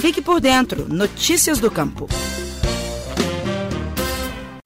Fique por dentro. Notícias do Campo.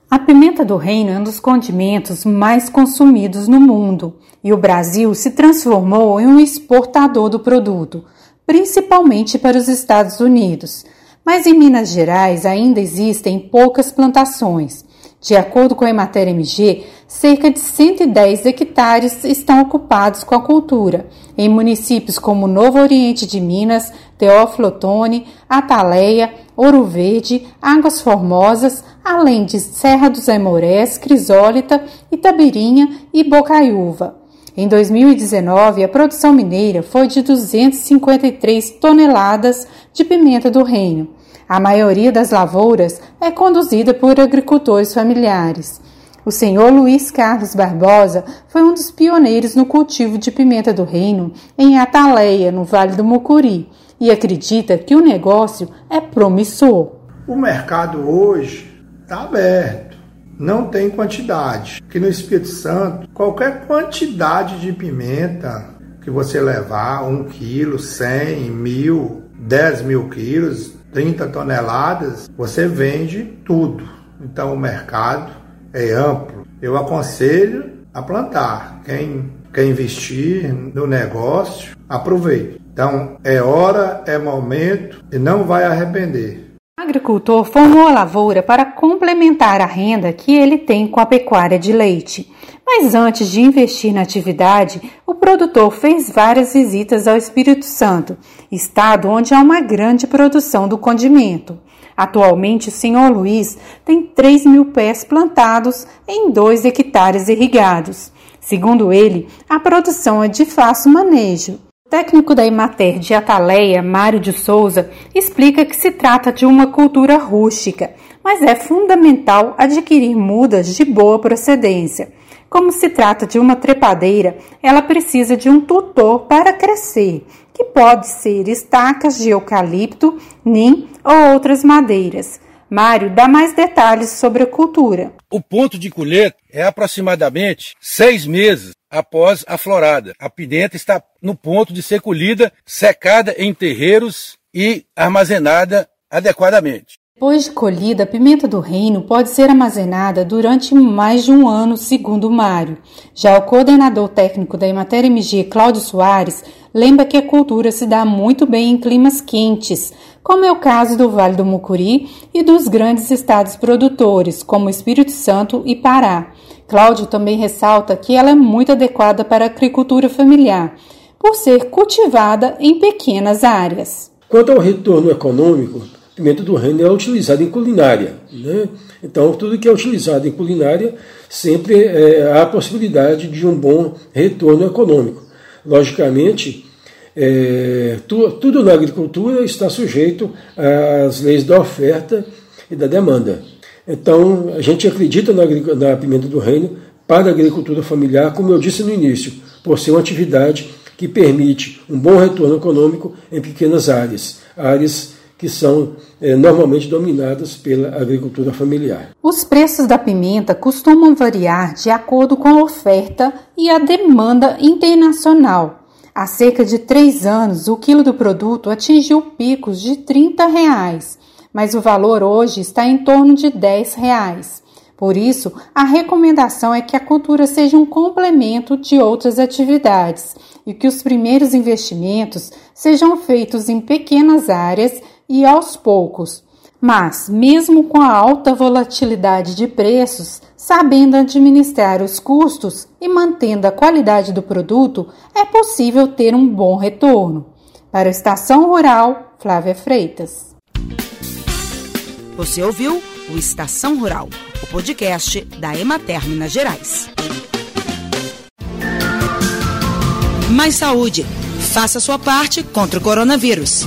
A pimenta do reino é um dos condimentos mais consumidos no mundo e o Brasil se transformou em um exportador do produto, principalmente para os Estados Unidos. Mas em Minas Gerais ainda existem poucas plantações. De acordo com a Emater MG, cerca de 110 hectares estão ocupados com a cultura, em municípios como Novo Oriente de Minas, Teófilo Otoni, Ataleia, Ouro Verde, Águas Formosas, além de Serra dos Aimorés, Crisólita, Itabirinha e Bocaiúva. Em 2019, a produção mineira foi de 253 toneladas de pimenta do reino. A maioria das lavouras é conduzida por agricultores familiares. O senhor Luiz Carlos Barbosa foi um dos pioneiros no cultivo de pimenta do reino em Ataleia, no Vale do Mucuri, e acredita que o negócio é promissor. O mercado hoje está aberto não tem quantidade. Aqui no Espírito Santo, qualquer quantidade de pimenta que você levar, um quilo, cem, mil, dez mil quilos, 30 toneladas, você vende tudo. Então o mercado é amplo. Eu aconselho a plantar. Quem quer investir no negócio, aproveite. Então é hora, é momento e não vai arrepender agricultor formou a lavoura para complementar a renda que ele tem com a pecuária de leite. Mas antes de investir na atividade, o produtor fez várias visitas ao Espírito Santo, estado onde há uma grande produção do condimento. Atualmente, o senhor Luiz tem 3 mil pés plantados em 2 hectares irrigados. Segundo ele, a produção é de fácil manejo técnico da Imater de Ataleia, Mário de Souza, explica que se trata de uma cultura rústica, mas é fundamental adquirir mudas de boa procedência. Como se trata de uma trepadeira, ela precisa de um tutor para crescer, que pode ser estacas de eucalipto, nim ou outras madeiras. Mário dá mais detalhes sobre a cultura. O ponto de colheita é aproximadamente seis meses após a florada. A pimenta está no ponto de ser colhida, secada em terreiros e armazenada adequadamente. Depois de colhida, a pimenta do reino pode ser armazenada durante mais de um ano, segundo Mário. Já o coordenador técnico da Emater MG, Cláudio Soares, lembra que a cultura se dá muito bem em climas quentes, como é o caso do Vale do Mucuri e dos grandes estados produtores, como Espírito Santo e Pará. Cláudio também ressalta que ela é muito adequada para a agricultura familiar, por ser cultivada em pequenas áreas. Quanto ao retorno econômico, pimenta do reino é utilizada em culinária. Né? Então, tudo que é utilizado em culinária sempre é, há a possibilidade de um bom retorno econômico. Logicamente, é, tu, tudo na agricultura está sujeito às leis da oferta e da demanda. Então, a gente acredita na, na pimenta do reino para a agricultura familiar, como eu disse no início, por ser uma atividade que permite um bom retorno econômico em pequenas áreas, áreas que são é, normalmente dominadas pela agricultura familiar. Os preços da pimenta costumam variar de acordo com a oferta e a demanda internacional. Há cerca de três anos, o quilo do produto atingiu picos de 30 reais, mas o valor hoje está em torno de 10 reais. Por isso, a recomendação é que a cultura seja um complemento de outras atividades e que os primeiros investimentos sejam feitos em pequenas áreas e aos poucos. Mas, mesmo com a alta volatilidade de preços, sabendo administrar os custos e mantendo a qualidade do produto, é possível ter um bom retorno. Para a Estação Rural, Flávia Freitas. Você ouviu o Estação Rural, o podcast da Emater Minas Gerais. Mais saúde. Faça sua parte contra o coronavírus.